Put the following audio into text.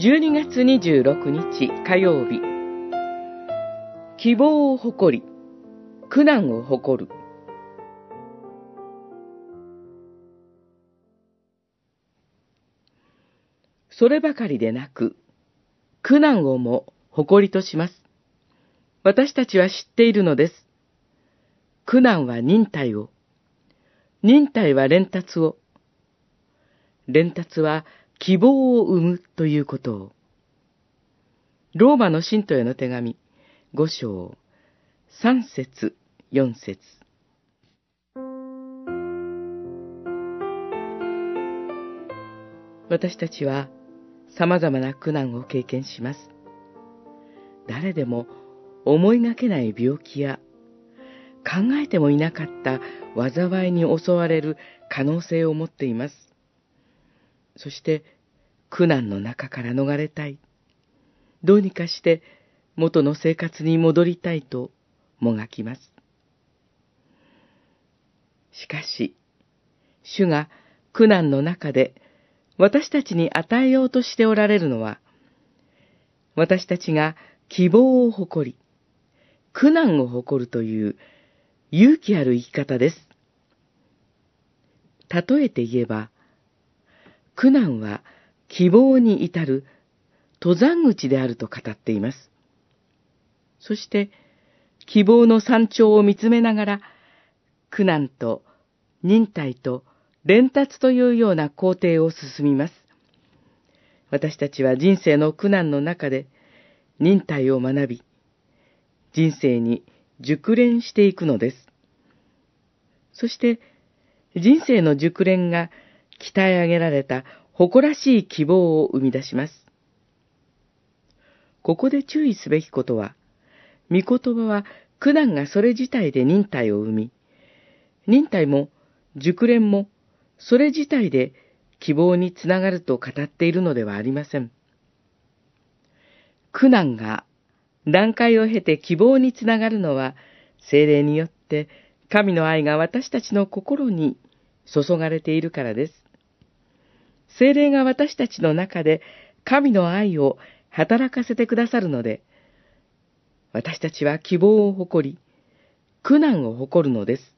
12月26日火曜日。希望を誇り苦難を誇る。そればかりでなく苦難をも誇りとします。私たちは知っているのです。苦難は忍耐を。忍耐は連達を。連達は希望を生むということを。ローマの信徒への手紙、五章、三節、四節。私たちは様々な苦難を経験します。誰でも思いがけない病気や考えてもいなかった災いに襲われる可能性を持っています。そして苦難の中から逃れたい。どうにかして元の生活に戻りたいともがきます。しかし、主が苦難の中で私たちに与えようとしておられるのは、私たちが希望を誇り、苦難を誇るという勇気ある生き方です。例えて言えば、苦難は希望に至る登山口であると語っています。そして、希望の山頂を見つめながら、苦難と忍耐と連達というような工程を進みます。私たちは人生の苦難の中で忍耐を学び、人生に熟練していくのです。そして、人生の熟練が鍛え上げられた誇らしい希望を生み出します。ここで注意すべきことは、御言葉は苦難がそれ自体で忍耐を生み、忍耐も熟練もそれ自体で希望につながると語っているのではありません。苦難が段階を経て希望につながるのは、精霊によって神の愛が私たちの心に注がれているからです。精霊が私たちの中で神の愛を働かせてくださるので、私たちは希望を誇り、苦難を誇るのです。